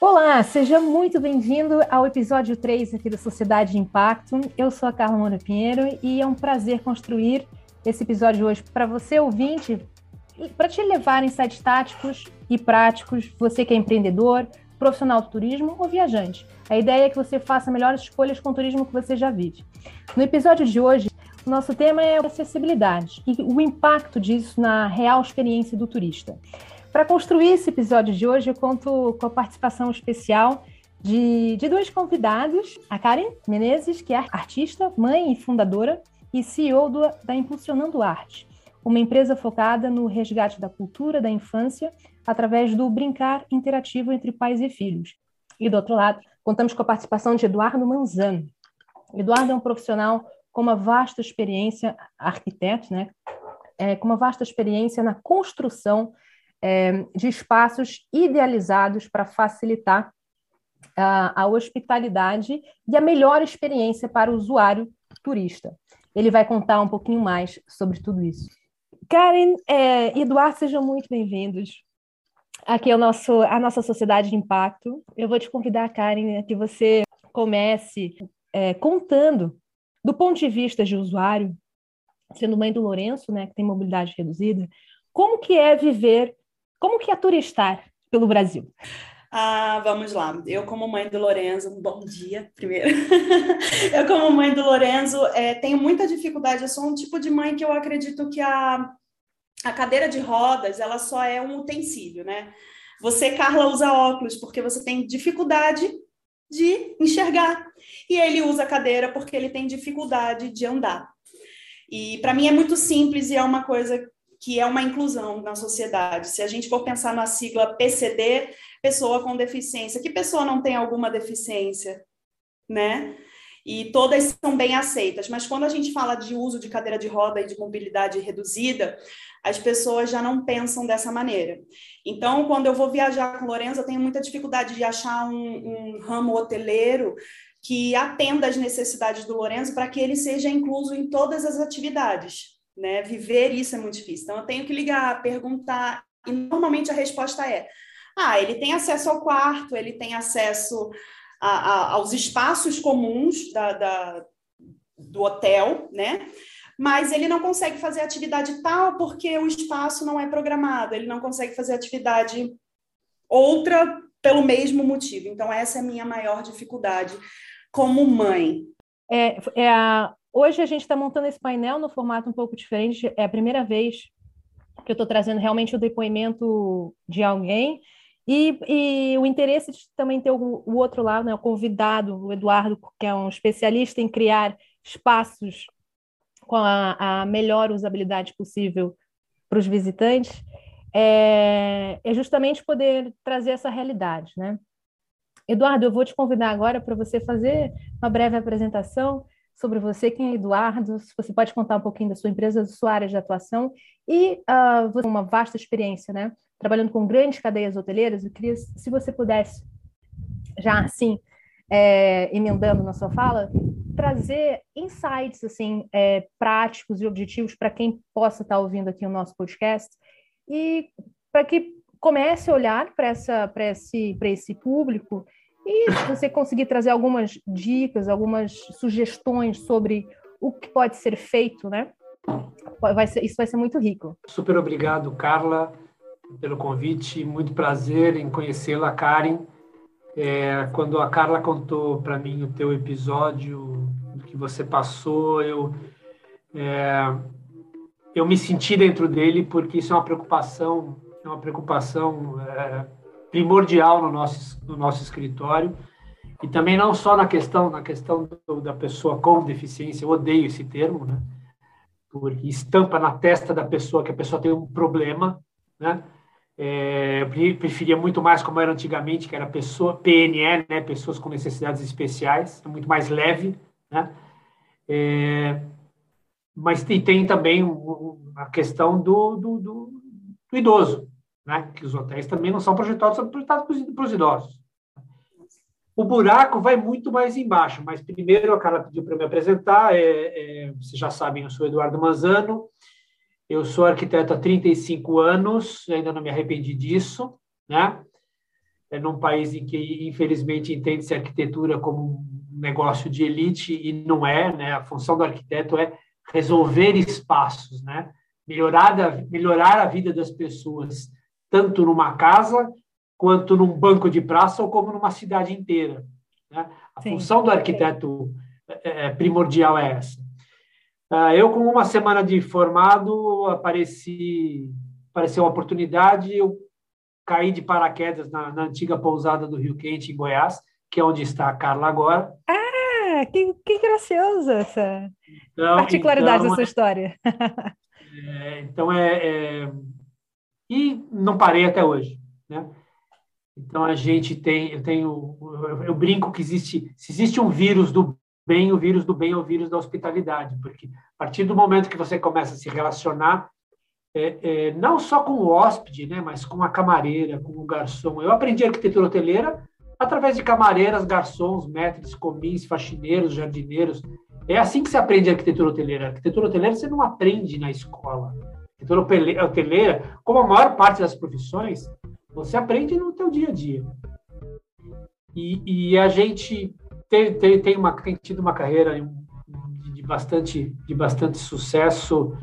Olá, seja muito bem-vindo ao episódio 3 aqui da Sociedade de Impacto. Eu sou a Carla Moura Pinheiro e é um prazer construir esse episódio hoje para você, ouvinte, para te levar insights táticos e práticos, você que é empreendedor, profissional do turismo ou viajante. A ideia é que você faça melhores escolhas com o turismo que você já vive. No episódio de hoje, o nosso tema é acessibilidade e o impacto disso na real experiência do turista. Para construir esse episódio de hoje, eu conto com a participação especial de, de dois convidados, a Karen Menezes, que é artista, mãe e fundadora, e CEO do, da Impulsionando Arte, uma empresa focada no resgate da cultura da infância através do brincar interativo entre pais e filhos. E do outro lado, contamos com a participação de Eduardo Manzano. Eduardo é um profissional com uma vasta experiência, arquiteto, né? É, com uma vasta experiência na construção é, de espaços idealizados para facilitar a, a hospitalidade e a melhor experiência para o usuário turista. Ele vai contar um pouquinho mais sobre tudo isso. Karen é, Eduardo, sejam muito bem-vindos. Aqui é o nosso, a nossa Sociedade de Impacto. Eu vou te convidar, Karen, a que você comece é, contando, do ponto de vista de usuário, sendo mãe do Lourenço, né, que tem mobilidade reduzida, como que é viver como que é turistar pelo Brasil? Ah, vamos lá. Eu, como mãe do Lorenzo, um bom dia, primeiro. eu, como mãe do Lorenzo, é, tenho muita dificuldade. Eu sou um tipo de mãe que eu acredito que a, a cadeira de rodas, ela só é um utensílio, né? Você, Carla, usa óculos porque você tem dificuldade de enxergar. E ele usa cadeira porque ele tem dificuldade de andar. E para mim é muito simples e é uma coisa que é uma inclusão na sociedade. Se a gente for pensar na sigla PCD, pessoa com deficiência, que pessoa não tem alguma deficiência, né? E todas são bem aceitas, mas quando a gente fala de uso de cadeira de roda e de mobilidade reduzida, as pessoas já não pensam dessa maneira. Então, quando eu vou viajar com Lorenzo, eu tenho muita dificuldade de achar um, um ramo hoteleiro que atenda às necessidades do Lorenzo para que ele seja incluso em todas as atividades né? Viver isso é muito difícil. Então, eu tenho que ligar, perguntar, e normalmente a resposta é: ah, ele tem acesso ao quarto, ele tem acesso a, a, aos espaços comuns da, da, do hotel, né? Mas ele não consegue fazer atividade tal porque o espaço não é programado, ele não consegue fazer atividade outra pelo mesmo motivo. Então, essa é a minha maior dificuldade como mãe. É, é a, Hoje a gente está montando esse painel no formato um pouco diferente. É a primeira vez que eu estou trazendo realmente o depoimento de alguém. E, e o interesse de também ter o, o, outro lado, né, o convidado, o Eduardo, que é um especialista em criar espaços com a, a melhor usabilidade possível para os visitantes, é, é justamente poder trazer essa realidade. Né? Eduardo, eu vou te convidar agora para você fazer uma breve apresentação sobre você, quem é Eduardo, se você pode contar um pouquinho da sua empresa, da sua área de atuação e uh, você tem uma vasta experiência, né? Trabalhando com grandes cadeias hoteleiras, eu queria, se você pudesse, já assim, é, emendando na sua fala, trazer insights, assim, é, práticos e objetivos para quem possa estar tá ouvindo aqui o nosso podcast e para que comece a olhar para esse, esse público e se você conseguir trazer algumas dicas, algumas sugestões sobre o que pode ser feito, né? Vai ser, isso vai ser muito rico. Super obrigado, Carla, pelo convite. Muito prazer em conhecê-la, Karen. É, quando a Carla contou para mim o teu episódio que você passou, eu é, eu me senti dentro dele porque isso é uma preocupação, é uma preocupação é, primordial no nosso, no nosso escritório. E também não só na questão na questão do, da pessoa com deficiência eu odeio esse termo né? Porque estampa na testa da pessoa que a pessoa tem um problema né? É, eu preferia muito mais como era antigamente que era pessoa PNE né? Pessoas com necessidades especiais é muito mais leve né? É, mas tem, tem também a questão do, do, do, do idoso né? que os hotéis também não são projetados, são projetados para os idosos. O buraco vai muito mais embaixo, mas primeiro a Carla pediu para me apresentar. É, é, vocês já sabem, eu sou Eduardo Manzano, eu sou arquiteto há 35 anos, ainda não me arrependi disso, né? é num país em que, infelizmente, entende-se arquitetura como um negócio de elite e não é, né? A função do arquiteto é resolver espaços, né? Melhorar a, melhorar a vida das pessoas, tanto numa casa quanto num banco de praça ou como numa cidade inteira. Né? A Sim. função do arquiteto é, é, primordial é essa. Ah, eu, com uma semana de formado, apareci, apareceu uma oportunidade, eu caí de paraquedas na, na, antiga pousada do Rio Quente, em Goiás, que é onde está a Carla agora. Ah, que, que gracioso essa então, particularidade então, da sua história. É, então, é, é, E não parei até hoje, né? Então, a gente tem... Eu, tenho, eu, brinco que existe... Se existe um vírus do bem, o vírus do bem é o vírus da hospitalidade, porque a partir do momento que você começa a se relacionar é, é, não só com o hóspede, né, mas com a camareira, com o garçom. Eu aprendi arquitetura hoteleira através de camareiras, garçons, métodos, comins, faxineiros, jardineiros. É assim que se aprende arquitetura hoteleira. arquitetura hoteleira você não aprende na escola. Arquitetura hoteleira, como a maior parte das profissões, você aprende no teu dia a dia. E, e a gente tem, tem, tem, uma, tem tido uma carreira de, de bastante, de bastante sucesso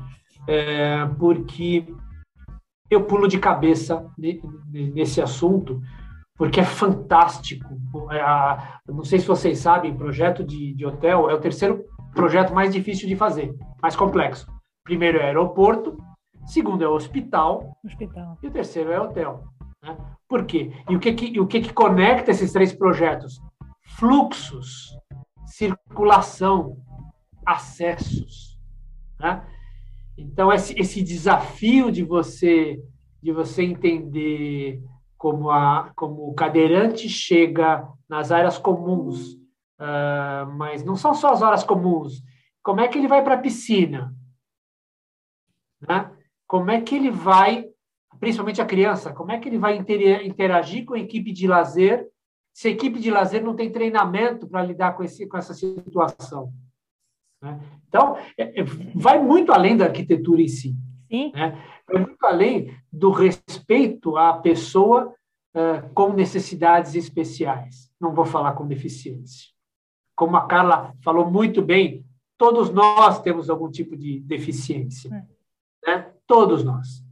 é, porque eu pulo de cabeça nesse assunto, porque é fantástico. É não sei se vocês sabem, projeto de, de hotel é o terceiro projeto mais difícil de fazer, mais complexo. Primeiro é aeroporto, segundo é hospital, hospital. e o terceiro é hotel. Né? Por quê? E o que, que, o que, que conecta esses três projetos? Fluxos, circulação, acessos. Né? Então, esse, esse desafio de você de você entender como, a, como o cadeirante chega nas áreas comuns, uh, mas não são só as horas comuns. Como é que ele vai para a piscina? Né? Como é que ele vai, principalmente a criança, como é que ele vai interagir com a equipe de lazer se a equipe de lazer não tem treinamento para lidar com, esse, com essa situação? Né? Então, é, é, vai muito além da arquitetura em si. Sim. Né? Vai muito além do respeito à pessoa uh, com necessidades especiais. Não vou falar com deficiência. Como a Carla falou muito bem, todos nós temos algum tipo de deficiência. É. Né? Todos nós.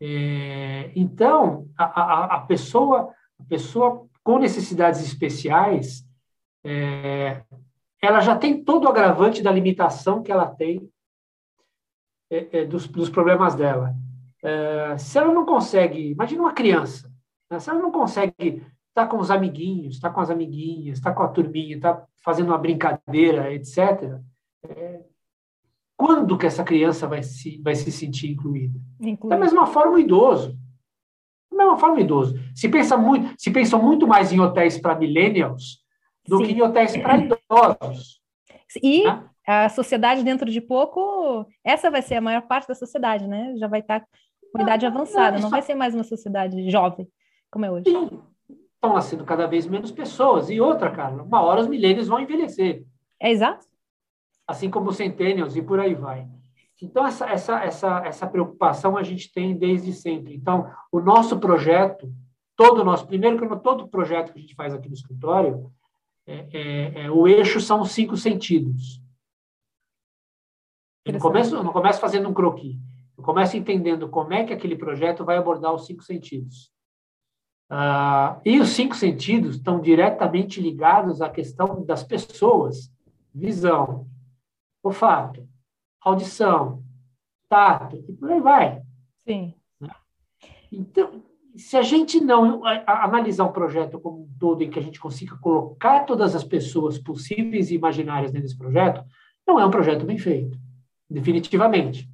É, então, a, a, a, pessoa, a pessoa com necessidades especiais, é, ela já tem todo o agravante da limitação que ela tem é, é, dos, dos, problemas dela. É, se ela não consegue, imagina uma criança, né? se ela não consegue estar tá com os amiguinhos, estar tá com as amiguinhas, estar tá com a turminha, estar fazendo uma brincadeira, etc., quando que essa criança vai se, vai se sentir incluída? Da mesma forma o idoso. Da mesma forma o idoso. Se, pensa muito, se pensam muito mais em hotéis para millennials do Sim. que em hotéis para idosos. E né? a sociedade, dentro de pouco, essa vai ser a maior parte da sociedade, né? Já vai estar com idade avançada, não vai ser mais uma sociedade jovem, como é hoje. Sim. Estão nascendo cada vez menos pessoas. E outra, Carla, uma hora os milênios vão envelhecer. É exato. Assim como centennials e por aí vai. Então, essa, essa, essa, essa preocupação a gente tem desde sempre. Então, o nosso projeto, todo o nosso, primeiro que todo projeto que a gente faz aqui no escritório, é, é, é, o eixo são os cinco sentidos. Eu não começo, eu não começo fazendo um croquis. Eu começo entendendo como é que aquele projeto vai abordar os cinco sentidos. Ah, e os cinco sentidos estão diretamente ligados à questão das pessoas: visão, olfato, audição, tato, e por aí vai. Sim. Então, se a gente não analisar um projeto como um todo, em que a gente consiga colocar todas as pessoas possíveis e imaginárias dentro desse projeto, não é um projeto bem feito, definitivamente.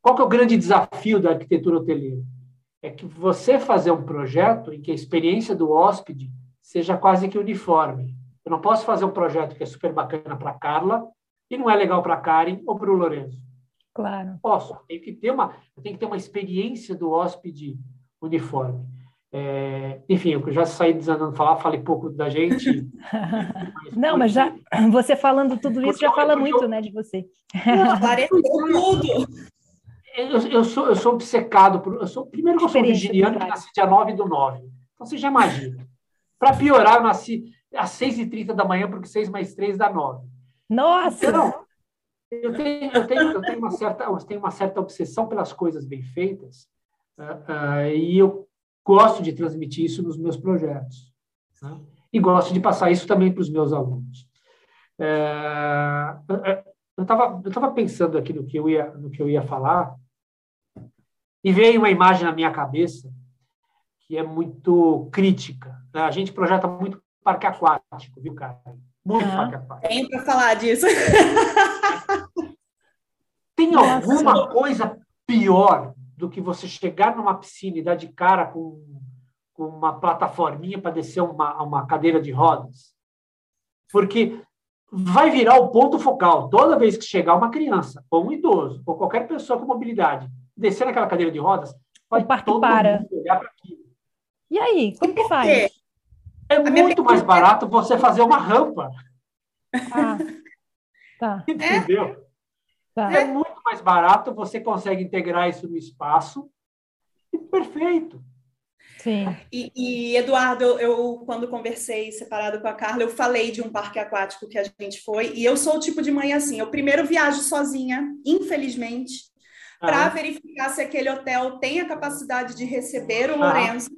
Qual que é o grande desafio da arquitetura hoteleira? É que você fazer um projeto em que a experiência do hóspede seja quase que uniforme. Eu não posso fazer um projeto que é super bacana para Carla e não é legal para Karen ou para o Lourenço. Claro. Posso. Tem que ter uma, tem que ter uma experiência do hóspede uniforme. É, enfim, eu já saí desandando falar, falei pouco da gente. Não, mas já você falando tudo isso já fala muito, eu, né, de você. Apareceu tudo. Eu, eu, sou, eu sou obcecado por. Eu sou, primeiro que eu sou virginiano, que nasci dia 9 do 9. Então você já imagina. Para piorar, eu nasci às 6h30 da manhã, porque 6 mais 3 dá 9. Nossa! Eu tenho, eu tenho, eu tenho, uma, certa, eu tenho uma certa obsessão pelas coisas bem feitas, uh, uh, e eu gosto de transmitir isso nos meus projetos. Né? E gosto de passar isso também para os meus alunos. Uh, eu estava eu tava pensando aqui no que, eu ia, no que eu ia falar, e veio uma imagem na minha cabeça que é muito crítica. Né? A gente projeta muito parque aquático, viu, cara? Muito parque aquático. Tem para falar disso. Tem Nossa. alguma coisa pior do que você chegar numa piscina e dar de cara com, com uma plataforminha para descer uma, uma cadeira de rodas? Porque vai virar o ponto focal. Toda vez que chegar uma criança, ou um idoso, ou qualquer pessoa com mobilidade, descer naquela cadeira de rodas, vai o parque todo para. mundo olhar para aquilo. E aí, como que faz? É muito mais barato você fazer uma rampa. Ah, tá. Entendeu? Tá. É muito mais barato, você consegue integrar isso no espaço. E perfeito. Sim. E, e Eduardo, eu, eu, quando conversei separado com a Carla, eu falei de um parque aquático que a gente foi, e eu sou o tipo de mãe assim, eu primeiro viajo sozinha, infelizmente, ah. para verificar se aquele hotel tem a capacidade de receber o ah. Lourenço,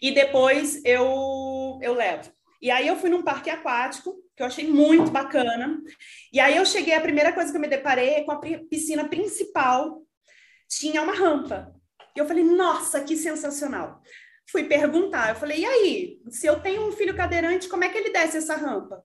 e depois eu, eu levo. E aí eu fui num parque aquático, que eu achei muito bacana. E aí eu cheguei, a primeira coisa que eu me deparei é com a piscina principal tinha uma rampa. E eu falei, nossa, que sensacional. Fui perguntar, eu falei, e aí, se eu tenho um filho cadeirante, como é que ele desce essa rampa?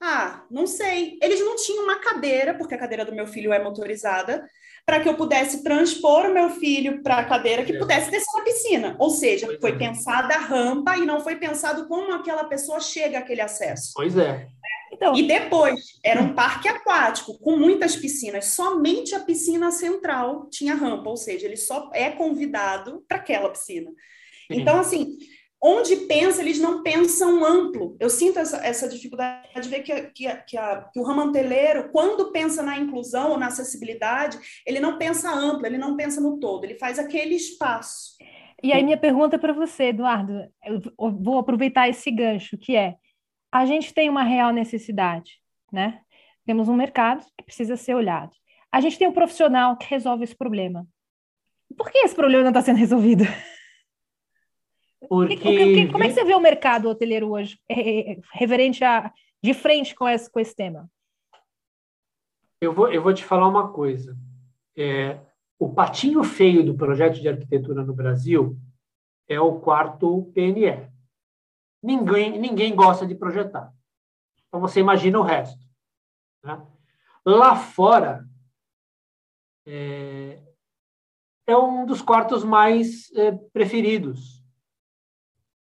Ah, não sei. Eles não tinham uma cadeira, porque a cadeira do meu filho é motorizada, para que eu pudesse transpor o meu filho para a cadeira que pudesse descer na piscina. Ou seja, pois foi é. pensada a rampa e não foi pensado como aquela pessoa chega àquele acesso. Pois é. Então, e depois, era um parque aquático com muitas piscinas. Somente a piscina central tinha rampa, ou seja, ele só é convidado para aquela piscina. Sim. Então, assim, onde pensa, eles não pensam amplo. Eu sinto essa, essa dificuldade de ver que, que, que, a, que o ramanteleiro, quando pensa na inclusão ou na acessibilidade, ele não pensa amplo, ele não pensa no todo, ele faz aquele espaço. E aí, minha pergunta para você, Eduardo, eu vou aproveitar esse gancho, que é: a gente tem uma real necessidade, né? Temos um mercado que precisa ser olhado. A gente tem um profissional que resolve esse problema. Por que esse problema não está sendo resolvido? Porque... como é que você vê o mercado hoteleiro hoje, é, é, reverente a de frente com esse, com esse tema? Eu vou, eu vou te falar uma coisa. É, o patinho feio do projeto de arquitetura no Brasil é o quarto PNE. Ninguém, ninguém gosta de projetar. Então você imagina o resto. Né? Lá fora é, é, um dos quartos mais é, preferidos,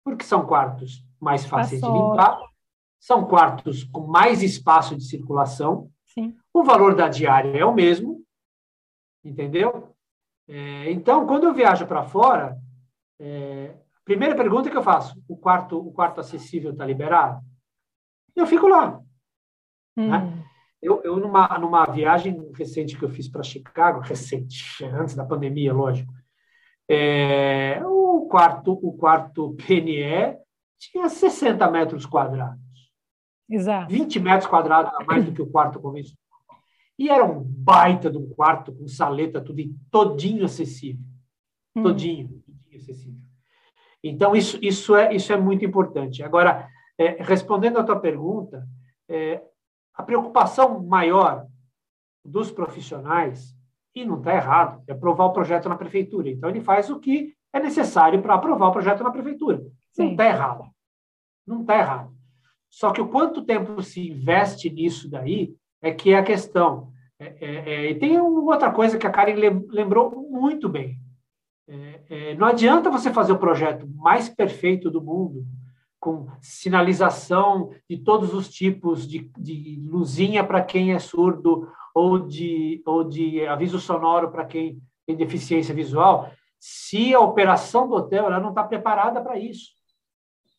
porque são quartos mais fáceis de limpar, são quartos com mais espaço de circulação, Sim. o valor da diária é o mesmo, entendeu? É, então, quando eu viajo para fora, é, Primeira pergunta que eu faço: o quarto, o quarto acessível está liberado? Eu fico lá. Hum. Né? Eu, eu numa, numa viagem recente que eu fiz para Chicago, recente, antes da pandemia, lógico, é, quarto o quarto PNE tinha 60 metros quadrados. Exato. 20 metros quadrados a mais do que o quarto convencional. E era um baita de um quarto com saleta, tudo todinho acessível. Hum. Todinho, todinho acessível. Então, isso, isso, é, isso é muito importante. Agora, é, respondendo à tua pergunta, é, a preocupação maior dos profissionais, e não está errado, é aprovar o projeto na prefeitura. Então, ele faz o que é necessário para aprovar o projeto na prefeitura. Sim. Não está errado. Não está errado. Só que o quanto tempo se investe nisso daí é que é a questão. É, é, é, e tem outra coisa que a Karen lembrou muito bem. É, é, não adianta você fazer o projeto mais perfeito do mundo, com sinalização de todos os tipos, de, de luzinha para quem é surdo, ou de, ou de aviso sonoro para quem tem deficiência visual, se a operação do hotel ela não está preparada para isso.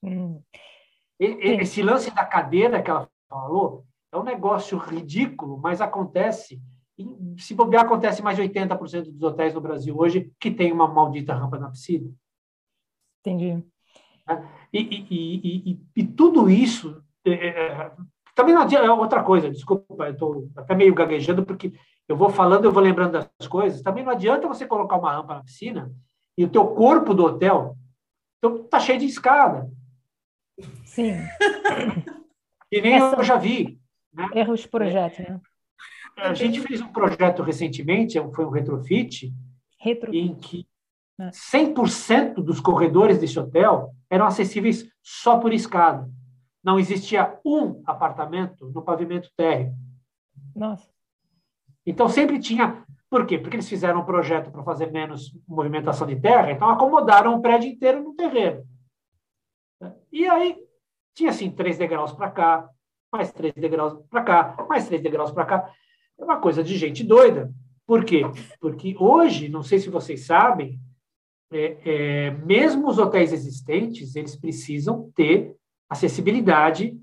Hum. Esse lance da cadeira que ela falou é um negócio ridículo, mas acontece se bobear, acontece mais de 80% dos hotéis no Brasil hoje que tem uma maldita rampa na piscina. Entendi. Né? E, e, e, e, tudo isso é, é, é também não adianta, é outra coisa, desculpa, eu estou até meio gaguejando, porque eu vou falando, eu vou lembrando das coisas. Também não adianta você colocar uma rampa na piscina e o teu corpo do hotel está cheio de escada. Sim. E nem Essa... eu já vi. Né? Erros de projeto, né? A gente fez um projeto recentemente, foi um retrofit, Retro. em que 100% dos corredores desse hotel eram acessíveis só por escada. Não existia um apartamento no pavimento térreo. Nossa. Então sempre tinha. Por quê? Porque eles fizeram um projeto para fazer menos movimentação de terra, então acomodaram o prédio inteiro no terreno. E aí tinha assim três degraus para cá, mais três degraus para cá, mais três degraus para cá. É uma coisa de gente doida. Por quê? Porque hoje, não sei se vocês sabem, é, é, mesmo os hotéis existentes, eles precisam ter acessibilidade,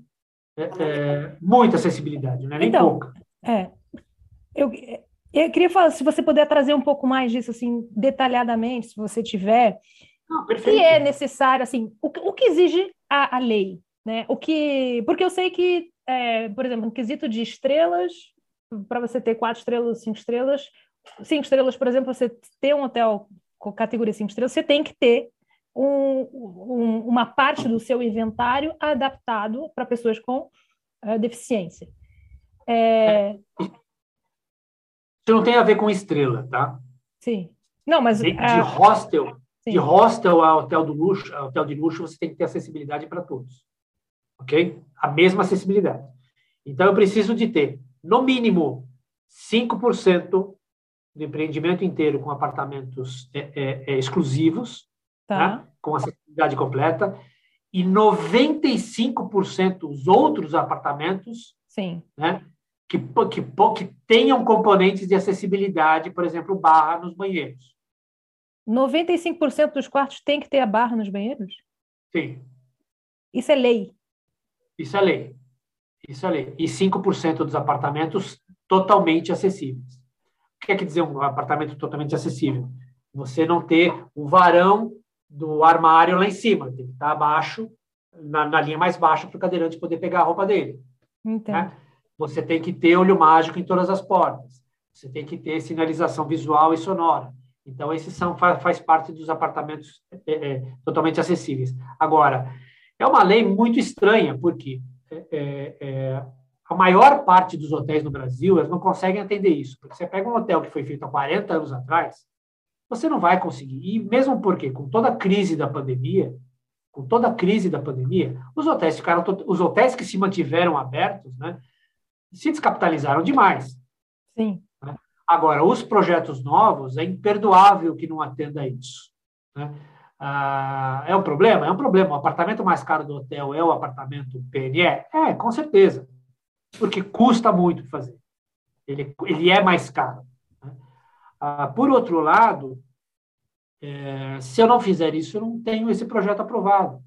é, é muita acessibilidade, não é nem então, pouca. É, eu, eu queria falar, se você puder trazer um pouco mais disso, assim, detalhadamente, se você tiver, não, o que é necessário, assim, o, o que exige a, a lei, né? O que, porque eu sei que, é, por exemplo, no quesito de estrelas, para você ter quatro estrelas, cinco estrelas, cinco estrelas, por exemplo, você ter um hotel com categoria cinco estrelas, você tem que ter um, um, uma parte do seu inventário adaptado para pessoas com uh, deficiência. É... Isso não tem a ver com estrela, tá? Sim. Não, mas de, de uh... hostel, Sim. de hostel a hotel do luxo, a hotel de luxo, você tem que ter acessibilidade para todos, ok? A mesma acessibilidade. Então eu preciso de ter, no mínimo, 5% do empreendimento inteiro com apartamentos é, é, é, exclusivos, tá. né? com acessibilidade completa, e 95% os outros apartamentos Sim. Né? Que, que, que tenham componentes de acessibilidade, por exemplo, barra nos banheiros. 95% dos quartos tem que ter a barra nos banheiros? Sim. Isso é lei. Isso é lei. Isso é lei. E 5% dos apartamentos totalmente acessíveis. O que quer dizer um apartamento totalmente acessível? Você não ter o varão do armário lá em cima, tem que estar abaixo, na, na linha mais baixa, para o cadeirante poder pegar a roupa dele. Né? Você tem que ter olho mágico em todas as portas. Você tem que ter sinalização visual e sonora. Então, esses são faz, parte dos apartamentos é, é, totalmente acessíveis. Agora, é uma lei muito estranha, porque é, é, é a maior parte dos hotéis no Brasil eles não conseguem atender isso. Porque você pega um hotel que foi feito há 40 anos atrás, você não vai conseguir. E mesmo porque, com toda a crise da pandemia, com toda a crise da pandemia, os hotéis ficaram, os hotéis que se mantiveram abertos, né, se descapitalizaram demais. Sim. Né? Agora, os projetos novos, é imperdoável que não atenda a isso. Né? Ah, é um problema? É um problema. O apartamento mais caro do hotel é o apartamento PNE? É, com certeza. Porque custa muito fazer. Ele, ele é mais caro. Né? Ah, por outro lado, é, se eu não fizer isso, eu não tenho esse projeto aprovado.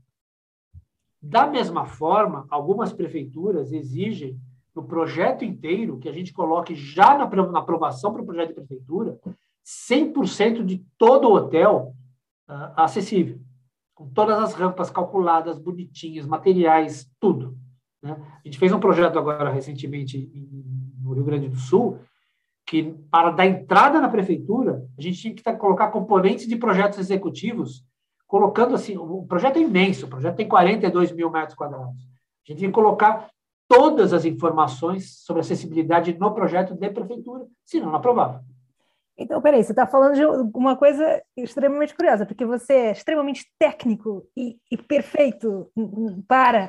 Da mesma forma, algumas prefeituras exigem no projeto inteiro que a gente coloque já na, na aprovação para o projeto de prefeitura 100% de todo o hotel uh, acessível, com todas as rampas calculadas, bonitinhas, materiais, tudo. Né? A gente fez um projeto agora recentemente em, no Rio Grande do Sul que para dar entrada na prefeitura, a gente tinha que colocar componentes de projetos executivos, colocando assim, o projeto é imenso, o projeto tem 42 mil metros quadrados. A gente tinha que colocar todas as informações sobre acessibilidade no projeto de prefeitura, senão não aprovava. Então, peraí, você está falando de uma coisa extremamente curiosa, porque você é extremamente técnico e, e perfeito para,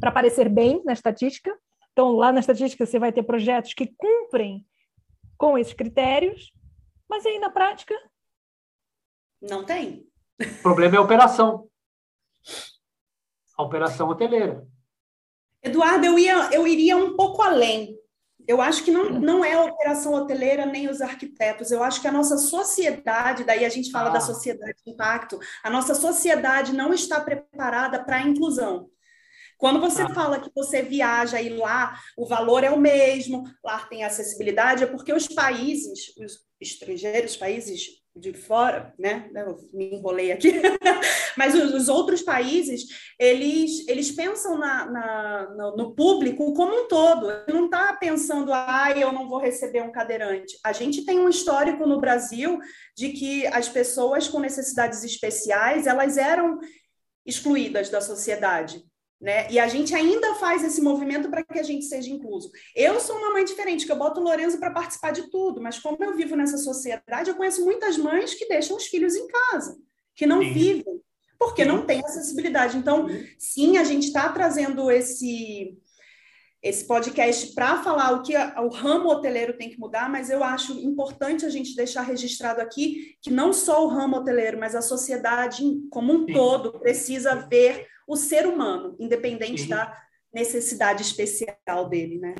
para parecer bem na estatística. Então, lá na estatística, você vai ter projetos que cumprem com esses critérios, mas aí na prática. Não tem. O problema é a operação. A operação hoteleira. Eduardo, eu, ia, eu iria um pouco além. Eu acho que não, não é a operação hoteleira nem os arquitetos. Eu acho que a nossa sociedade, daí a gente fala ah. da sociedade de impacto, a nossa sociedade não está preparada para a inclusão. Quando você ah. fala que você viaja e lá o valor é o mesmo, lá tem acessibilidade, é porque os países, os estrangeiros, países de fora, né? Eu me enrolei aqui, mas os, os, outros países eles, eles pensam na, na no, no, público como um todo. Não está pensando, ah, eu não vou receber um cadeirante. A gente tem um histórico no Brasil de que as pessoas com necessidades especiais elas eram excluídas da sociedade. Né? E a gente ainda faz esse movimento para que a gente seja incluso. Eu sou uma mãe diferente, que eu boto o Lorenzo para participar de tudo, mas como eu vivo nessa sociedade, eu conheço muitas mães que deixam os filhos em casa, que não sim. vivem, porque sim. não tem acessibilidade. Então, sim, a gente está trazendo esse esse podcast para falar o que a, o ramo hoteleiro tem que mudar, mas eu acho importante a gente deixar registrado aqui que não só o ramo hoteleiro, mas a sociedade como um sim. todo precisa ver o ser humano, independente Sim. da necessidade especial dele, né?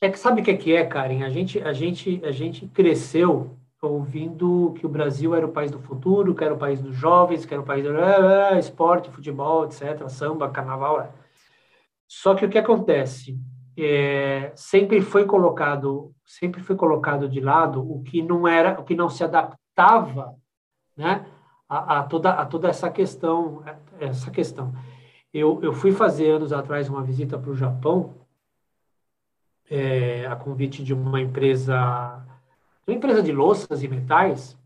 É que sabe o que é, Karen? A gente, a gente, a gente cresceu ouvindo que o Brasil era o país do futuro, que era o país dos jovens, que era o país do ah, ah, esporte, futebol, etc., samba, carnaval. É. Só que o que acontece? É, sempre foi colocado, sempre foi colocado de lado o que não era, o que não se adaptava, né, a, a toda a toda essa questão, essa questão. Eu, eu fui fazer anos atrás uma visita para o Japão, é, a convite de uma empresa, uma empresa de louças e metais,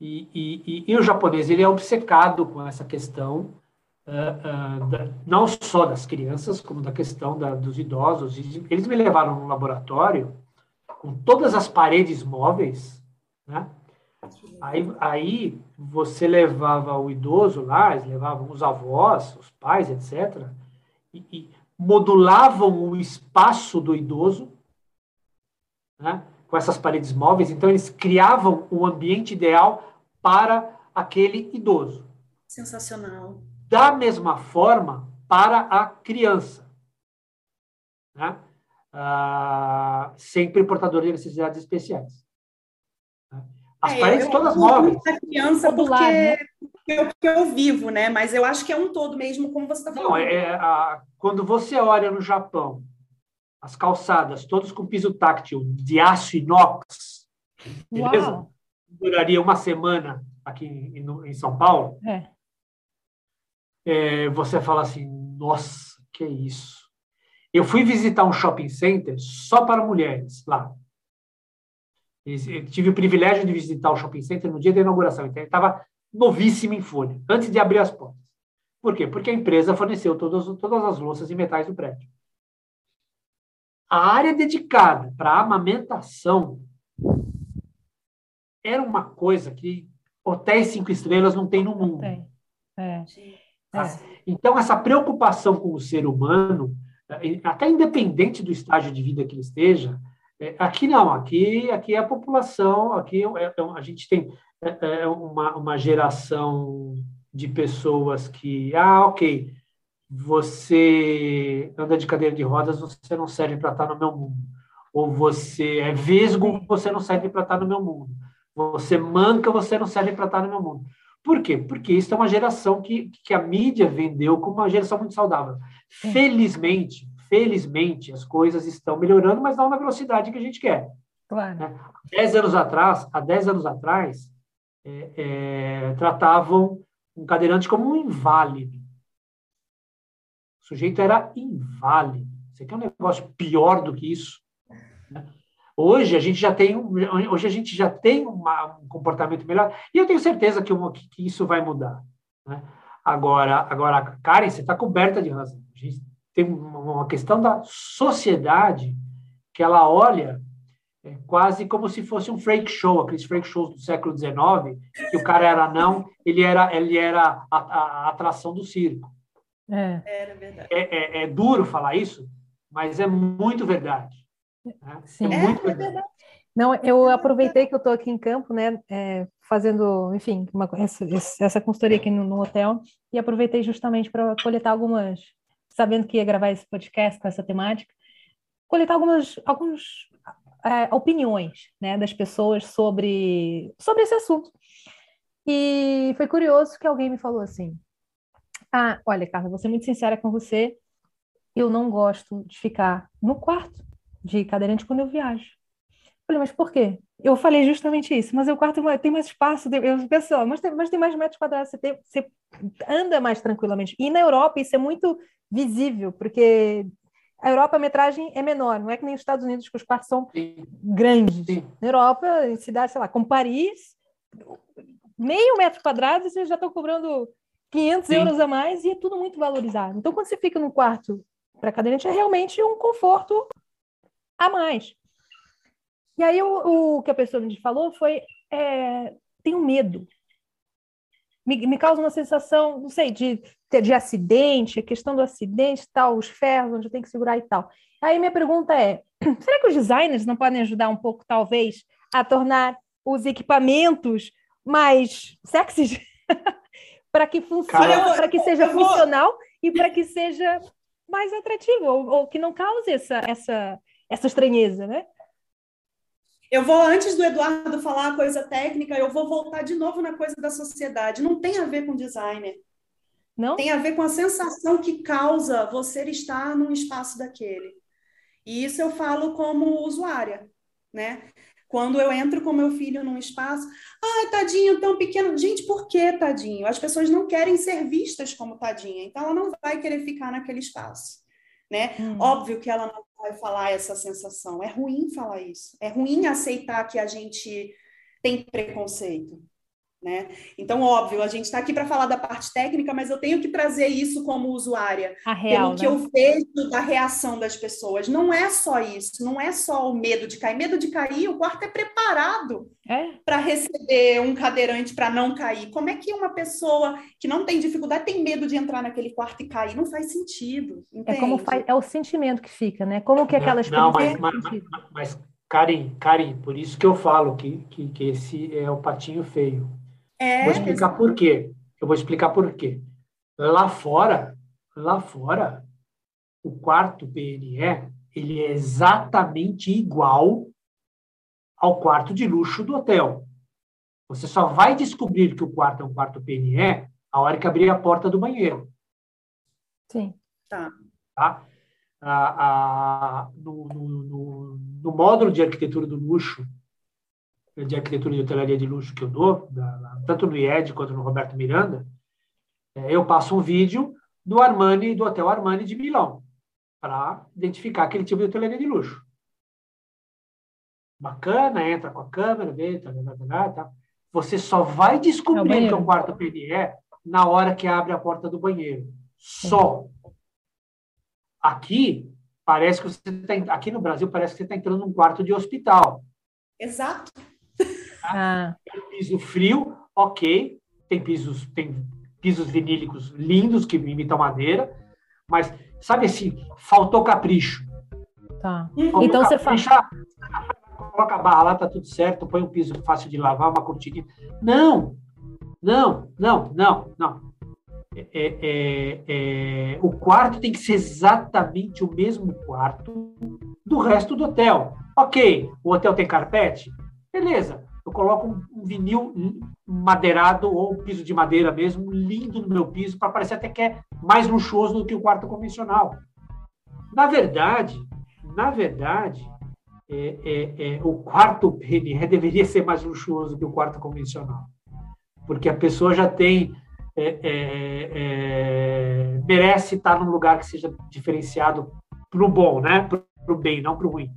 e, e, e, e o japonês ele é obcecado com essa questão, uh, da, não só das crianças, como da questão da, dos idosos. Eles me levaram num laboratório com todas as paredes móveis, né? Aí, aí você levava o idoso lá, eles levavam os avós, os pais, etc., e, e modulavam o espaço do idoso, né, com essas paredes móveis. Então, eles criavam o ambiente ideal para aquele idoso. Sensacional. Da mesma forma, para a criança. Né? Ah, sempre portador de necessidades especiais. As é, paredes eu, todas eu, móveis. criança Popular, porque, né? porque eu, eu vivo, né? Mas eu acho que é um todo mesmo, como você está falando. Não, é, é, a, quando você olha no Japão, as calçadas, todas com piso táctil de aço inox, beleza? Uau. Duraria uma semana aqui em, em São Paulo. É. É, você fala assim, nossa, que é isso? Eu fui visitar um shopping center só para mulheres lá. Eu tive o privilégio de visitar o shopping center no dia da inauguração, então ele estava novíssimo em folha, antes de abrir as portas. Por quê? Porque a empresa forneceu todas, todas as louças e metais do prédio. A área dedicada para amamentação era uma coisa que hotéis cinco estrelas não tem no mundo. É. É. Então, essa preocupação com o ser humano, até independente do estágio de vida que ele esteja, é, aqui não, aqui, aqui é a população, aqui é, é, a gente tem é, é, uma, uma geração de pessoas que, ah, ok, você anda de cadeira de rodas, você não serve para estar no meu mundo. Ou você é vesgo, você não serve para estar no meu mundo. Você manca, você não serve para estar no meu mundo. Por quê? Porque isso é uma geração que, que a mídia vendeu como uma geração muito saudável. Felizmente, felizmente, as coisas estão melhorando, mas não na velocidade que a gente quer. Claro. Né? Dez anos atrás, há dez anos atrás, é, é, tratavam um cadeirante como um inválido. O sujeito era inválido. Você quer um negócio pior do que isso? Né? Hoje a gente já tem hoje a gente já tem uma, um comportamento melhor e eu tenho certeza que, uma, que isso vai mudar. Né? Agora, agora, Karen, você está coberta de razão. A gente tem uma questão da sociedade que ela olha é, quase como se fosse um freak show, aqueles freak shows do século XIX, que o cara era não, ele era, ele era a, a atração do circo. É. É, é, é, duro falar isso, mas é muito verdade. Né? Sim. É muito é verdade. Não, eu aproveitei que eu estou aqui em campo, né, é, fazendo, enfim, uma, essa, essa consultoria aqui no, no hotel, e aproveitei justamente para coletar algumas sabendo que ia gravar esse podcast com essa temática, coletar algumas, algumas é, opiniões né, das pessoas sobre, sobre esse assunto. E foi curioso que alguém me falou assim: Ah, olha, Carla, vou ser muito sincera com você, eu não gosto de ficar no quarto de cadeirante quando eu viajo. falei, mas por quê? Eu falei justamente isso, mas o quarto tem mais espaço, eu penso, mas tem, mas tem mais metros quadrados, você, tem, você anda mais tranquilamente. E na Europa isso é muito visível, porque a Europa a metragem é menor, não é que nem os Estados Unidos, que os quartos são Sim. grandes. Sim. Na Europa, em cidades, sei lá, como Paris, meio metro quadrado, vocês já estão cobrando 500 Sim. euros a mais e é tudo muito valorizado. Então, quando você fica no quarto para cadeirante, é realmente um conforto a mais. E aí, o, o que a pessoa me falou foi: é, tenho medo. Me, me, causa uma sensação, não sei, de, de acidente, a questão do acidente, tal, os ferros, onde eu tenho que segurar e tal. Aí, minha pergunta é: será que os designers não podem ajudar um pouco, talvez, a tornar os equipamentos mais sexys? para que funcione, para que seja vou... funcional e para que seja mais atrativo, ou, ou, que não cause essa, essa, essa estranheza, né? Eu vou, antes do Eduardo falar a coisa técnica, eu vou voltar de novo na coisa da sociedade. Não tem a ver com designer. Não? Tem a ver com a sensação que causa você estar num espaço daquele. E isso eu falo como usuária, né? Quando eu entro com meu filho num espaço, ai, tadinho, tão pequeno. Gente, por que tadinho? As pessoas não querem ser vistas como tadinha, então ela não vai querer ficar naquele espaço. Né? Hum. Óbvio que ela não vai falar essa sensação. É ruim falar isso. É ruim aceitar que a gente tem preconceito. Né? Então, óbvio, a gente está aqui para falar da parte técnica, mas eu tenho que trazer isso como usuária, a real, pelo que né? eu vejo da reação das pessoas. Não é só isso, não é só o medo de cair. Medo de cair, o quarto é preparado é? para receber um cadeirante para não cair. Como é que uma pessoa que não tem dificuldade tem medo de entrar naquele quarto e cair? Não faz sentido. Entende? É como faz, é o sentimento que fica, né? Como que aquela experiência. Não, mas, mas, mas, mas Karim, Karim, por isso que eu falo que, que, que esse é o patinho feio é, vou explicar por quê. Eu vou explicar por quê. Lá fora, lá fora, o quarto PNE ele é exatamente igual ao quarto de luxo do hotel. Você só vai descobrir que o quarto é um quarto PNE a hora que abrir a porta do banheiro. Sim. Tá. tá? Ah, ah, no, no, no, no módulo de arquitetura do luxo de arquitetura de hotelaria de luxo que eu dou, da, tanto no IED quanto no Roberto Miranda, é, eu passo um vídeo do Armani, do Hotel Armani de Milão, para identificar aquele tipo de hotelaria de luxo. Bacana, entra com a câmera, vê, tá, tá, tá, tá. Você só vai descobrir é que é um quarto PNE na hora que abre a porta do banheiro. Só. Aqui, parece que você está. Aqui no Brasil, parece que você está entrando num quarto de hospital. Exato. Ah. piso frio, ok. Tem pisos, tem pisos vinílicos lindos que imitam madeira, mas sabe assim, faltou capricho. Tá. Faltou então capricho, você fala. Coloca a barra lá, tá tudo certo, põe um piso fácil de lavar, uma cortina. Não, não, não, não, não. É, é, é, é, o quarto tem que ser exatamente o mesmo quarto do resto do hotel. Ok, o hotel tem carpete? Beleza eu coloco um, um vinil madeirado ou um piso de madeira mesmo, lindo no meu piso, para parecer até que é mais luxuoso do que o quarto convencional. Na verdade, na verdade, é, é, é, o quarto PNE deveria ser mais luxuoso que o quarto convencional, porque a pessoa já tem é, é, é, merece estar num lugar que seja diferenciado para o bom, né? Para o bem, não para o ruim.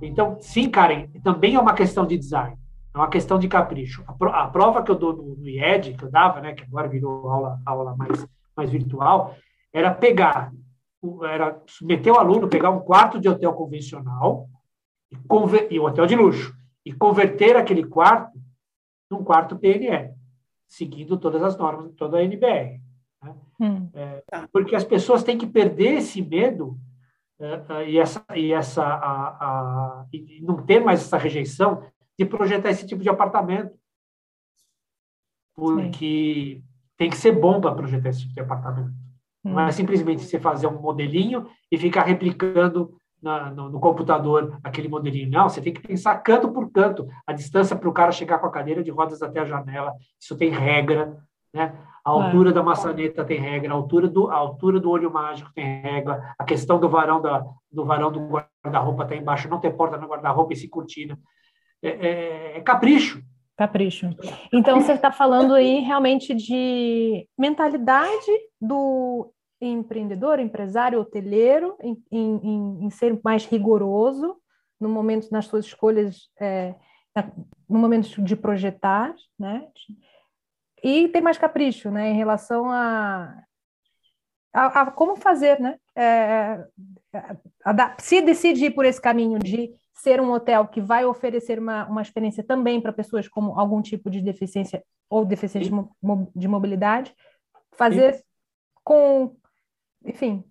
Então, sim, Karen, também é uma questão de design. É uma questão de capricho. A, prova que eu dou no, no IED, que eu dava, né, que agora virou aula, aula mais, mais virtual, era pegar, era submeter o aluno, pegar um quarto de hotel convencional e, conver, e hotel de luxo, e converter aquele quarto num quarto PNE, seguindo todas as normas, toda a NBR. Né? Hum. É, porque as pessoas têm que perder esse medo é, e essa e essa a, a, e não ter mais essa rejeição de projetar esse tipo de apartamento. Porque Sim. tem que ser bom para projetar esse tipo de apartamento. Hum. Não é hum. simplesmente você fazer um modelinho e ficar replicando na, no, no, computador aquele modelinho. Não, você tem que pensar canto por canto, a distância para o cara chegar com a cadeira de rodas até a janela. Isso tem regra, né? A altura é. da maçaneta tem regra, a altura do, a altura do olho mágico tem regra, a questão do varão da, do varão do guarda-roupa está embaixo, não ter porta no guarda-roupa e se cortina. É, é, é capricho. Capricho. Então, você está falando aí realmente de mentalidade do empreendedor, empresário, hoteleiro, em, em, em ser mais rigoroso no momento nas suas escolhas, é, no momento de projetar, né? E ter mais capricho, né, em relação a, a, a como fazer, né? É, a, se decide ir por esse caminho de ser um hotel que vai oferecer uma, uma experiência também para pessoas com algum tipo de deficiência ou deficiência de, de, mobilidade, fazer Sim. com, enfim,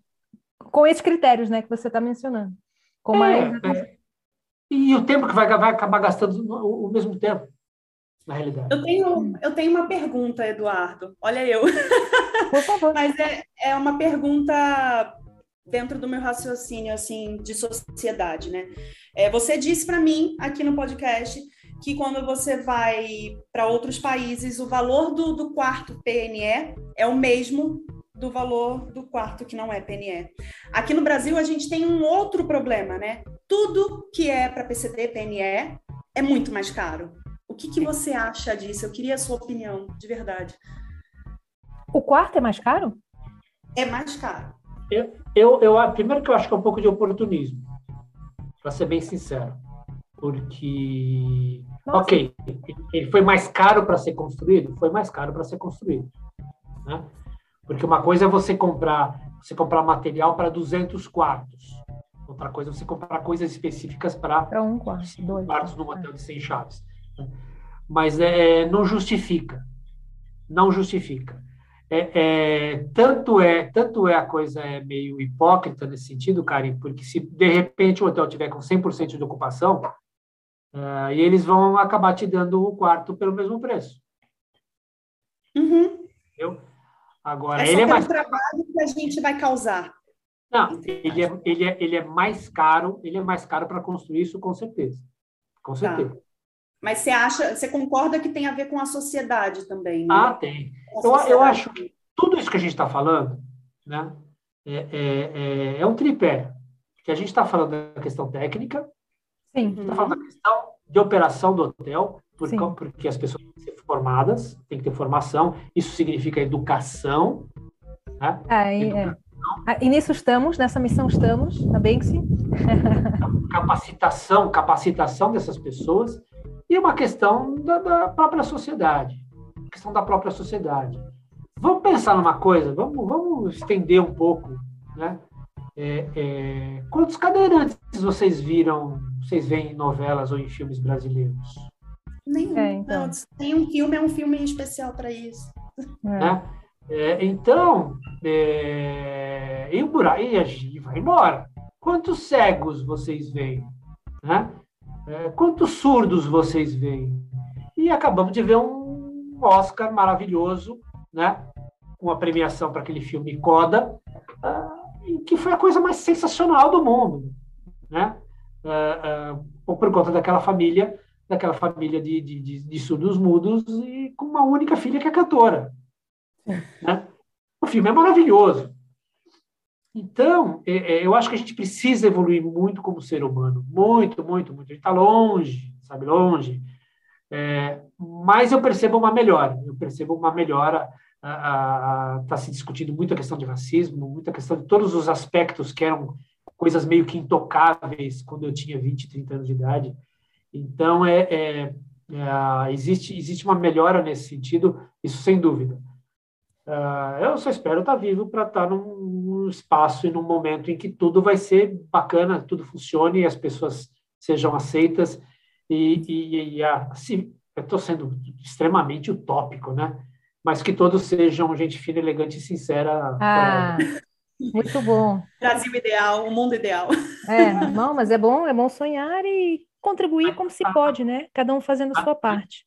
com esses critérios, né, que você está mencionando. Com é. É. E o tempo que vai, vai acabar gastando o, o mesmo tempo, na realidade. Eu tenho, eu tenho uma pergunta, Eduardo. Olha eu. Por favor. Mas é, é uma pergunta dentro do meu raciocínio assim de sociedade, né? É, você disse para mim aqui no podcast que quando você vai para outros países, o valor do, do quarto PNE é o mesmo do valor do quarto que não é PNE. Aqui no Brasil a gente tem um outro problema, né? Tudo que é para PCD PNE é muito mais caro. O que, que você acha disso? Eu queria a sua opinião, de verdade. O quarto é mais caro? É mais caro. Eu, eu, eu, primeiro que eu acho que é um pouco de oportunismo, para ser bem sincero. Porque, Nossa. ok, ele foi mais caro para ser construído? Foi mais caro para ser construído. Né? Porque uma coisa é você comprar, você comprar material para 200 quartos. Outra coisa é você comprar coisas específicas para um quarto, dois quartos num hotel de 100 chaves. Né? Mas é, não justifica. Não justifica. É, é, tanto é tanto é a coisa é meio hipócrita nesse sentido, Karim, porque se de repente o hotel tiver com 100% de ocupação, uh, e eles vão acabar te dando o quarto pelo mesmo preço. Uhum. Entendeu? Agora, é ele é mais trabalho que a gente vai causar. Não, ele é, ele, é, ele é mais caro, ele é mais caro para construir isso, com certeza. Com tá. certeza. Tá. Mas você acha, você concorda que tem a ver com a sociedade também? Né? Ah, tem. Eu, eu acho que tudo isso que a gente está falando, né, é, é, é, é, um tripé. Que a gente está falando da questão técnica, Sim. está falando da questão de operação do hotel, porque, porque as pessoas têm que ser formadas, têm que ter formação. Isso significa educação. Né? Ah, educação. É. E nisso estamos, nessa missão estamos, na Banksy. capacitação, capacitação dessas pessoas e uma questão da, da própria sociedade, questão da própria sociedade. Vamos pensar numa coisa, vamos, vamos estender um pouco, né? É, é, quantos cadeirantes vocês viram, vocês veem em novelas ou em filmes brasileiros? Nenhum. É, então. Não, tem um filme, é um filme especial para isso. É. Né? É, então, é, e o buraco, e a gente vai embora. Quantos cegos vocês veem? Né? É, quantos surdos vocês veem? E acabamos de ver um Oscar maravilhoso, né? Com a premiação para aquele filme Coda, uh, que foi a coisa mais sensacional do mundo, né? Uh, uh, por conta daquela família, daquela família de, de, de, de surdos mudos e com uma única filha que é cantora. Né? O filme é maravilhoso. Então, é, é, eu acho que a gente precisa evoluir muito como ser humano, muito, muito, muito. A gente está longe, sabe, longe. É, mas eu percebo uma melhora, eu percebo uma melhora. Está se discutindo muito a questão de racismo, muita questão de todos os aspectos que eram coisas meio que intocáveis quando eu tinha 20, 30 anos de idade. Então, é, é, é existe, existe uma melhora nesse sentido, isso sem dúvida. Uh, eu só espero estar vivo para estar num, num, espaço e num momento em que tudo vai ser bacana, tudo funcione e as pessoas sejam aceitas. E, e, e assim, eu estou sendo extremamente utópico, né? Mas que todos sejam gente fina, elegante e sincera. Ah, muito bom. Brasil ideal, o mundo ideal. É, não, mas é bom, é bom sonhar e contribuir como se pode, né? Cada um fazendo a sua parte.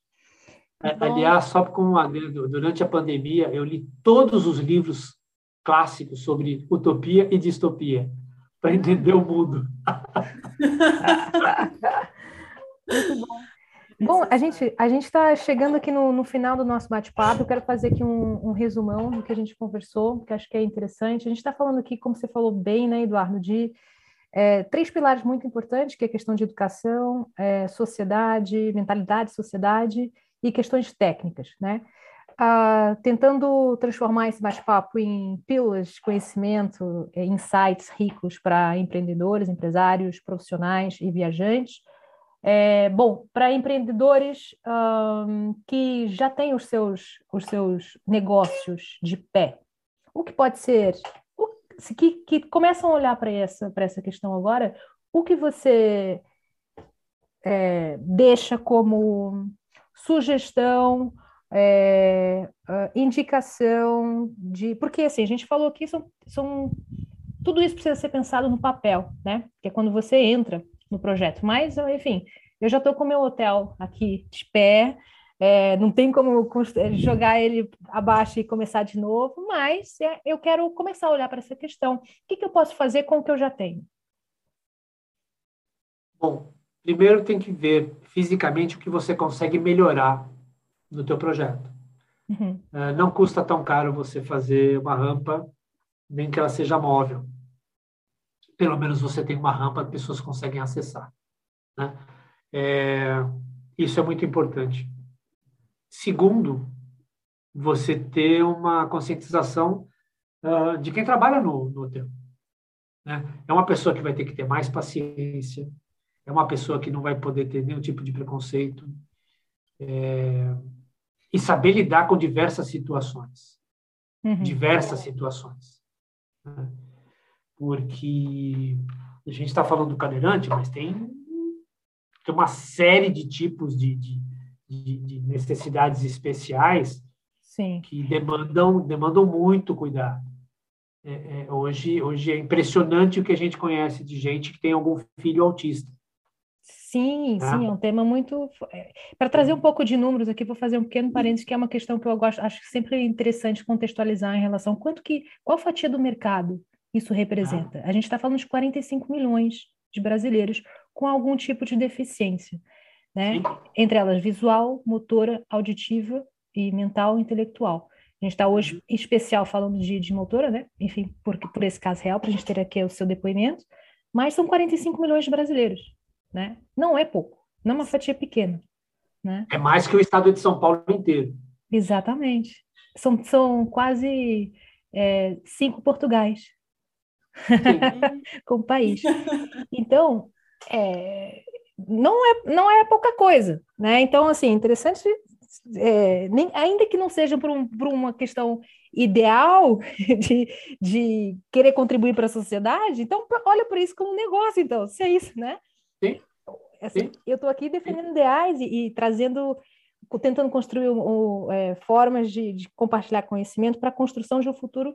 Então... Aliás, só com um adendo, durante a pandemia, eu li todos os livros clássicos sobre utopia e distopia, para entender o mundo. Muito bom. Bom, a gente a gente está chegando aqui no, no, final do nosso bate-papo. Eu quero fazer aqui um, um, resumão do que a gente conversou, que acho que é interessante. A gente está falando aqui, como você falou bem, né, Eduardo, de é, três pilares muito importantes, que é a questão de educação, é, sociedade, mentalidade, sociedade e questões técnicas, né? Ah, tentando transformar esse bate-papo em pílulas de conhecimento, é, insights ricos para empreendedores, empresários, profissionais e viajantes. É, bom, para empreendedores um, que já têm os seus, os seus negócios de pé, o que pode ser que, que começam a olhar para essa, essa questão agora, o que você é, deixa como sugestão, é, indicação de. Porque assim, a gente falou aqui, são, são. Tudo isso precisa ser pensado no papel, né? Que é quando você entra no projeto. Mas, enfim, eu já estou com o meu hotel aqui de pé, é, não tem como jogar ele abaixo e começar de novo, mas é, eu quero começar a olhar para essa questão. O que, que eu posso fazer com o que eu já tenho? Bom, primeiro tem que ver fisicamente o que você consegue melhorar no teu projeto. Uhum. É, não custa tão caro você fazer uma rampa, nem que ela seja móvel. Pelo menos você tem uma rampa que pessoas conseguem acessar. Né? É, isso é muito importante. Segundo, você ter uma conscientização uh, de quem trabalha no, no hotel. Né? É uma pessoa que vai ter que ter mais paciência, é uma pessoa que não vai poder ter nenhum tipo de preconceito, é, e saber lidar com diversas situações. Uhum. Diversas situações. Né? Porque a gente está falando do cadeirante, mas tem, tem uma série de tipos de, de de, de necessidades especiais Sim. que demandam demandam muito cuidado. É, é, hoje hoje é impressionante o que a gente conhece de gente que tem algum filho autista. Sim, ah. sim, é um tema muito. É, Para trazer um pouco de números aqui, vou fazer um pequeno parênteses, que é uma questão que eu gosto, acho sempre interessante contextualizar em relação a quanto que, qual fatia do mercado isso representa. Ah. A gente está falando de 45 milhões de brasileiros com algum tipo de deficiência né? Entre elas visual, motora, auditiva e mental, intelectual. A gente está hoje, uhum. em especial, falando de, de motora, né? Enfim, por, por esse caso real, para a gente ter aqui o seu depoimento. Mas são 45 milhões de brasileiros, né? Não é pouco, não é uma fatia pequena, né? É mais que o estado de São Paulo inteiro. Exatamente. São, são quase é, cinco Portugais como país. Então, é, não é, não é pouca coisa, né? Então, assim, interessante, é, nem, ainda que não seja por, um, por uma questão ideal de, de querer contribuir para a sociedade, então olha por isso como um negócio, então, se é isso, né? Sim. Assim, Sim. Eu estou aqui defendendo ideais e, e, trazendo, tentando construir um, é, formas de, de compartilhar conhecimento para a construção de um futuro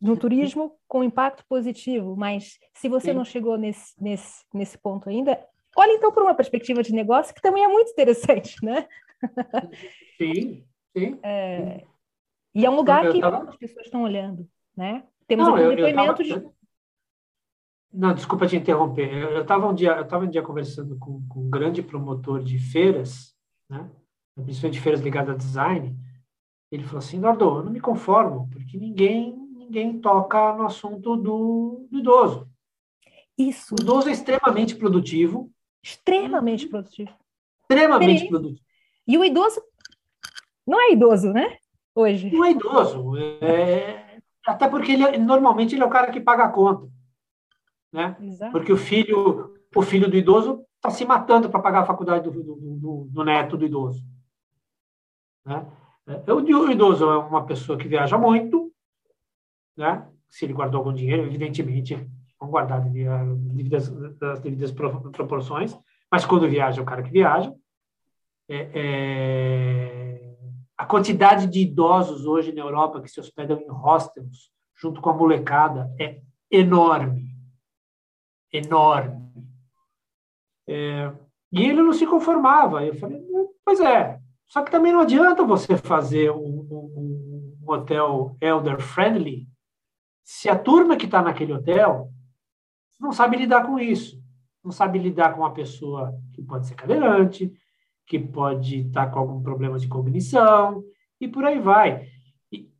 no turismo com impacto positivo, mas se você Sim. não chegou nesse, nesse, nesse ponto ainda, Olha então por uma perspectiva de negócio que também é muito interessante, né? Sim, sim. É, e é um lugar que tava... as pessoas estão olhando, né? Temos Não, um depoimento tava... de... Não, desculpa te interromper. Eu estava um dia, eu estava um dia conversando com, com, um grande promotor de feiras, né? Principalmente feiras ligadas a design. Ele falou assim, Eduardo, eu não me conformo, porque ninguém ninguém toca no assunto do, do idoso. Isso. O idoso é extremamente produtivo, Extremamente produtivo. Extremamente produtivo. E o idoso não é idoso, né? Hoje. Não é idoso. É... Até porque ele, normalmente ele é o cara que paga a conta. Né? Exato. Porque o filho, o filho do idoso está se matando para pagar a faculdade do, do, do, do, neto do idoso. Né? O idoso é uma pessoa que viaja muito, né? se ele guardou algum dinheiro, evidentemente vão guardar devidas, as devidas proporções, mas quando viaja, é o cara que viaja. É, é, a quantidade de idosos hoje na Europa que se hospedam em hostels, junto com a molecada, é enorme. Enorme. É, e ele não se conformava. Eu falei, pois é, só que também não adianta você fazer um, um, um hotel elder friendly se a turma que está naquele hotel não sabe lidar com isso. Não sabe lidar com uma pessoa que pode ser cadeirante, que pode estar com algum problema de cognição, e por aí vai. E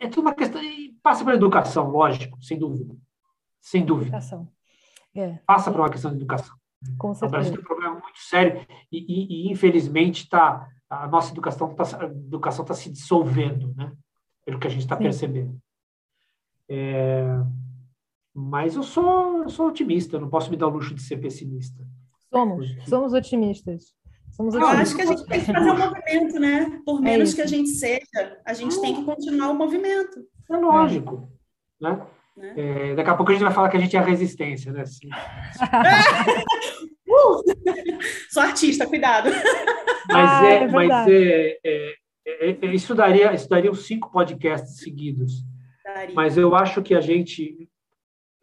é tudo uma questão. E passa pela educação, lógico, sem dúvida. Sem dúvida. Educação. É. Passa por uma questão de educação. Com O Brasil certeza. tem um problema muito sério e, e- e, infelizmente, tá, a nossa educação está educação tá se dissolvendo, né? Pelo que a gente está percebendo. É, mas eu sou, eu sou otimista, eu não posso me dar o luxo de ser pessimista. Somos, somos otimistas. Somos Eu otimistas. acho que a gente tem que fazer um movimento, né? Por menos isso. que a gente seja, a gente tem que continuar o movimento. É lógico, né? Né? É, daqui a pouco a gente vai falar que a gente é a resistência, né? Assim, Sou artista, cuidado. Mas, Ah, é, é mas é, é, é, é, isso, daria, isso daria uns cinco podcasts seguidos. Daria. Mas eu acho que a gente,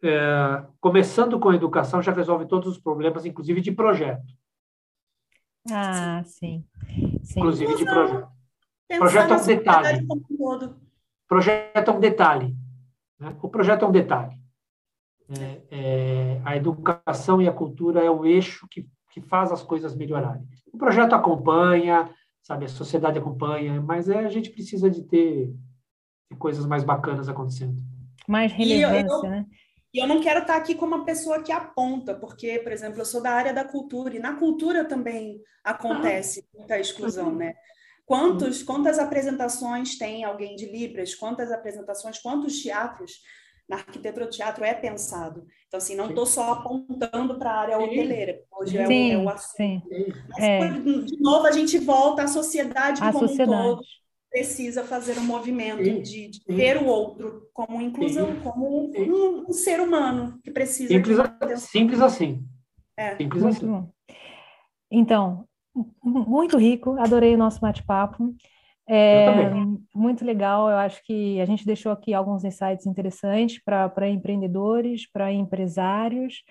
é, começando com a educação, já resolve todos os problemas, inclusive de projeto. Ah, sim. Sim. Inclusive de projeto. Projeto é um detalhe. um. Projeto é um detalhe. Né? O projeto é um detalhe. É, é, a educação e a cultura é o eixo que, que faz as coisas melhorarem. O projeto acompanha, sabe, a sociedade acompanha, mas é, a gente precisa de ter de coisas mais bacanas acontecendo. Mais E eu- relevância, eu- né? E eu não quero estar aqui como uma pessoa que aponta, porque, por exemplo, eu sou da área da cultura, e na cultura também acontece muita exclusão, né? Quantos, quantas apresentações tem alguém de Libras? Quantas apresentações, quantos teatros? Na arquitetura do teatro é pensado. Então, assim, não estou só apontando para a área hoteleira, hoje é o, é o assunto. sim. Mas, É. de novo, a gente volta à sociedade A como um sociedade. todo precisa fazer um movimento Sim, de, de ver o outro como inclusão, Sim, como um, um ser humano que precisa Simples, simples assim. É. Simples Muito assim. bom. Então, muito rico, adorei o nosso bate-papo. É, muito legal, eu acho que a gente deixou aqui alguns insights interessantes para empreendedores, para empresários.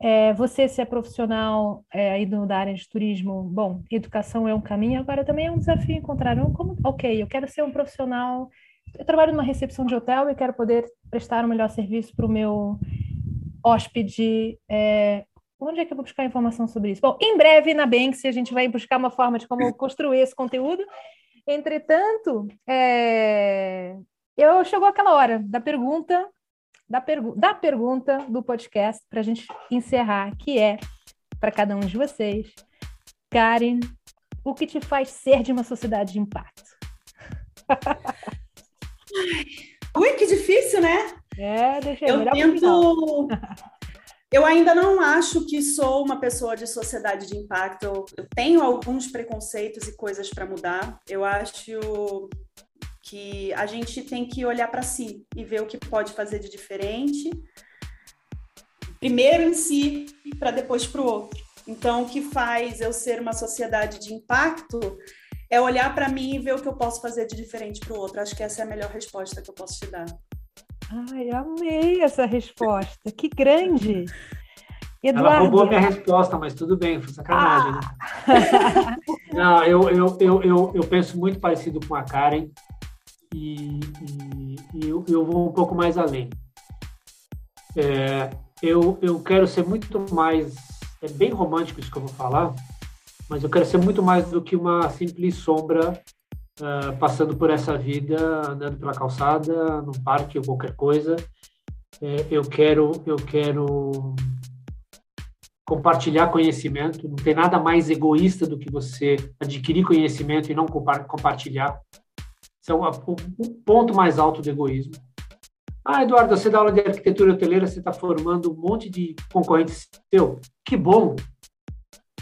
É, você, se é profissional é, aí do- da área de turismo, bom, educação é um caminho, agora também é um desafio encontrar um, como, ok, eu quero ser um profissional, eu trabalho numa recepção de hotel e quero poder prestar um melhor serviço para o meu hóspede, é, Onde é que eu vou buscar informação sobre isso? Bom, em breve na Banksy a gente vai buscar uma forma de como construir esse conteúdo. Entretanto, é, eu chegou aquela hora da pergunta, da, pergu da pergunta do podcast para a gente encerrar, que é para cada um de vocês, Karen, o que te faz ser de uma sociedade de impacto? Ui, que difícil, né? É, deixa eu, Eu tento. Eu ainda não acho que sou uma pessoa de sociedade de impacto. Eu, tenho alguns preconceitos e coisas para mudar. Eu acho que a gente tem que olhar para si e ver o que pode fazer de diferente. Primeiro em si, para depois para o outro. Então, o que faz eu ser uma sociedade de impacto é olhar para mim e ver o que eu posso fazer de diferente para o outro. Acho que essa é a melhor resposta que eu posso te dar. Ai, amei essa resposta. Que grande. Ela Eduardo, roubou a minha resposta, mas tudo bem, foi sacanagem. né? Não, eu, eu, eu, eu, eu penso muito parecido com a Karen e, e, e eu, eu vou um pouco mais além. É, eu, eu quero ser muito mais. É bem romântico isso que eu vou falar, mas eu quero ser muito mais do que uma simples sombra ah, passando por essa vida, andando pela calçada, num parque ou qualquer coisa. É, eu quero, eu quero compartilhar conhecimento. Não tem nada mais egoísta do que você adquirir conhecimento e não compa- compartilhar. Esse é o, o- o ponto mais alto do egoísmo. Ah, Eduardo, você dá aula de arquitetura hoteleira, você está formando um monte de concorrentes seu. Que bom!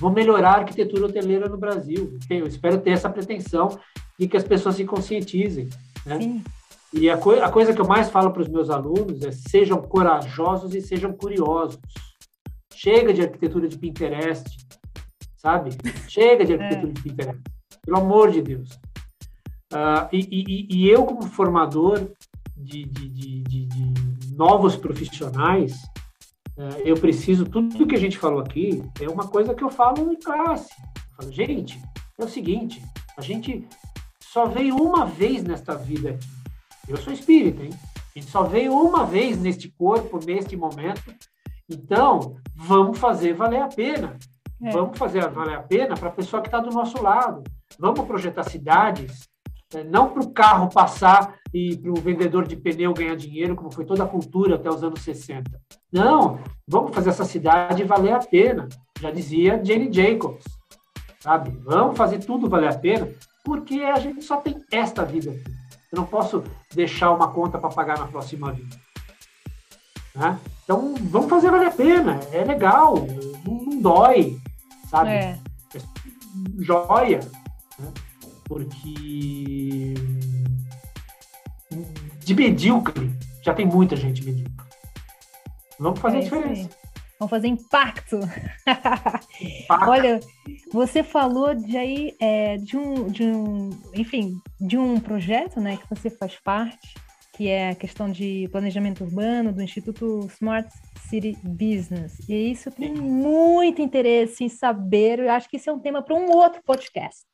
Vou melhorar a arquitetura hoteleira no Brasil. Eu espero ter essa pretensão e que as pessoas se conscientizem. Né? Sim, E a, coi- a coisa que eu mais falo para os meus alunos é sejam corajosos e sejam curiosos. Chega de arquitetura de Pinterest, sabe? Chega de arquitetura de Pinterest. Pelo amor de Deus. Ah, e, e- e eu, como formador de, de- de- de- de novos profissionais, eu preciso, tudo que a gente falou aqui é uma coisa que eu falo em classe. Eu falo, gente, é o seguinte, a gente só veio uma vez nesta vida aqui. Eu sou espírita, hein? A gente só veio uma vez neste corpo, neste momento. Então, vamos fazer valer a pena. É. Vamos fazer valer a pena para a pessoa que está do nosso lado. Vamos projetar cidades é, não para o carro passar e para o vendedor de pneu ganhar dinheiro, como foi toda a cultura até os anos 60. Não, vamos fazer essa cidade valer a pena, já dizia Jane Jacobs, sabe? Vamos fazer tudo valer a pena, porque a gente só tem esta vida aqui. Eu não posso deixar uma conta para pagar na próxima vida. Né? Então, vamos fazer valer a pena, é legal, não, não dói, sabe? É. é joia porque de medíocre já tem muita gente medíocre. Vamos fazer é diferença. Vamos fazer impacto. impacto. Olha, você falou de aí é, de um, de um, enfim, de um projeto, né, que você faz parte, que é a questão de planejamento urbano do Instituto Smart City Business. E isso tem muito interesse em saber. Eu acho que isso é um tema para um outro podcast.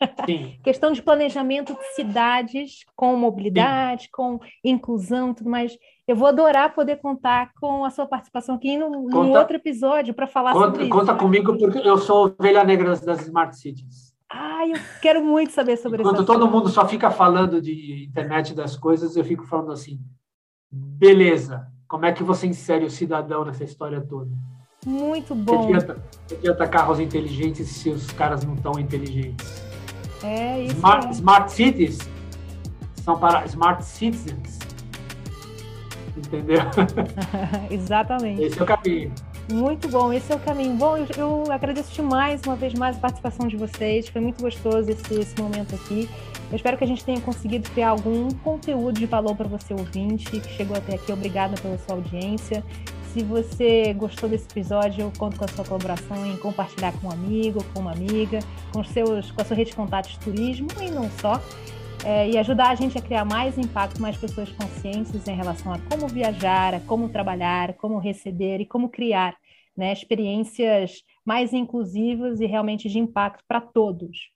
questão de planejamento de cidades com mobilidade, Sim. com inclusão e tudo mais. Eu vou adorar poder contar com a sua participação aqui num, conta, num outro episódio para falar conta, sobre isso. Conta comigo, porque eu sou ovelha negra das Smart Cities. Ah, eu quero muito saber sobre isso. Quando todo mundo só fica falando de internet das coisas, eu fico falando assim, beleza, como é que você insere o cidadão nessa história toda? Muito bom. Adianta, que adianta carros inteligentes se os caras não estão inteligentes? É isso. Smart, smart cities são para smart citizens. Entendeu? Exatamente. Esse é o caminho. Muito bom, esse é o caminho. Bom, eu, eu agradeço demais, uma vez mais, a participação de vocês. Foi muito gostoso esse, esse momento aqui. Eu espero que a gente tenha conseguido criar algum conteúdo de valor para você ouvinte que chegou até aqui. Obrigada pela sua audiência. Se você gostou desse episódio, eu conto com a sua colaboração em compartilhar com um amigo, com uma amiga, com, seus, com a sua rede de contatos de turismo e não só. É, e ajudar a gente a criar mais impacto, mais pessoas conscientes em relação a como viajar, a como trabalhar, como receber e como criar né, experiências mais inclusivas e realmente de impacto para todos.